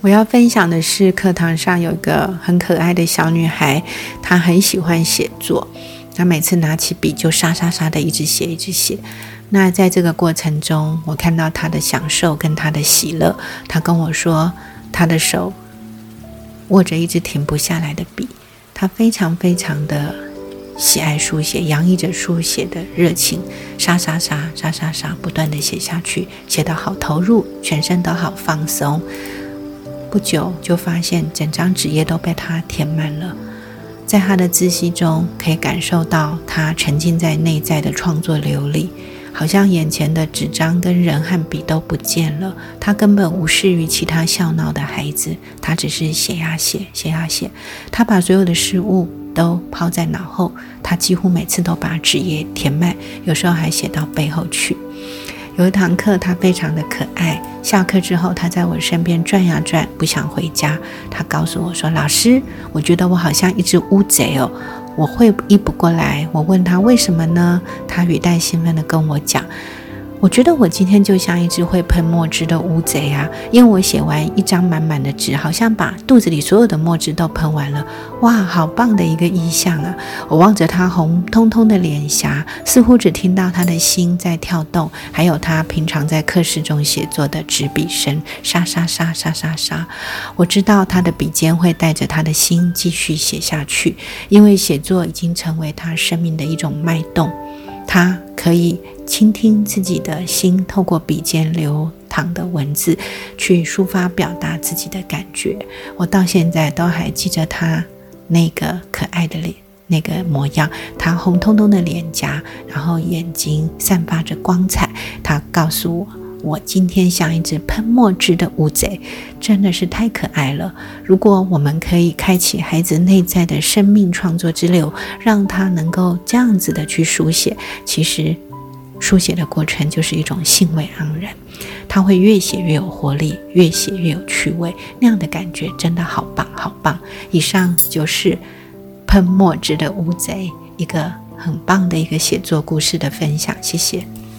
我要分享的是，课堂上有一个很可爱的小女孩，她很喜欢写作，她每次拿起笔就沙沙沙的一直写，一直写。那在这个过程中，我看到她的享受跟她的喜乐。她跟我说，她的手握着一支停不下来的笔，她非常非常的喜爱书写，洋溢着书写的热情，沙沙沙沙沙沙，不断的写下去，写得好投入，全身都好放松。不久就发现整张纸页都被他填满了，在他的窒息中可以感受到他沉浸在内在的创作流里，好像眼前的纸张跟人和笔都不见了，他根本无视于其他笑闹的孩子，他只是写呀写，写呀写，他把所有的事物都抛在脑后，他几乎每次都把纸页填满，有时候还写到背后去。有一堂课，他非常的可爱。下课之后，他在我身边转呀转，不想回家。他告诉我说：“老师，我觉得我好像一只乌贼哦，我会移不过来。”我问他为什么呢？他语带兴奋地跟我讲。我觉得我今天就像一只会喷墨汁的乌贼啊，因为我写完一张满满的纸，好像把肚子里所有的墨汁都喷完了。哇，好棒的一个意象啊！我望着他红彤彤的脸颊，似乎只听到他的心在跳动，还有他平常在课室中写作的纸笔声，沙沙沙沙沙沙。我知道他的笔尖会带着他的心继续写下去，因为写作已经成为他生命的一种脉动。他可以倾听自己的心，透过笔尖流淌的文字去抒发、表达自己的感觉。我到现在都还记着他那个可爱的脸，那个模样，他红彤彤的脸颊，然后眼睛散发着光彩。他告诉我。我今天像一只喷墨汁的乌贼，真的是太可爱了。如果我们可以开启孩子内在的生命创作之流，让他能够这样子的去书写，其实书写的过程就是一种兴味盎然，他会越写越有活力，越写越有趣味，那样的感觉真的好棒好棒。以上就是喷墨汁的乌贼一个很棒的一个写作故事的分享，谢谢。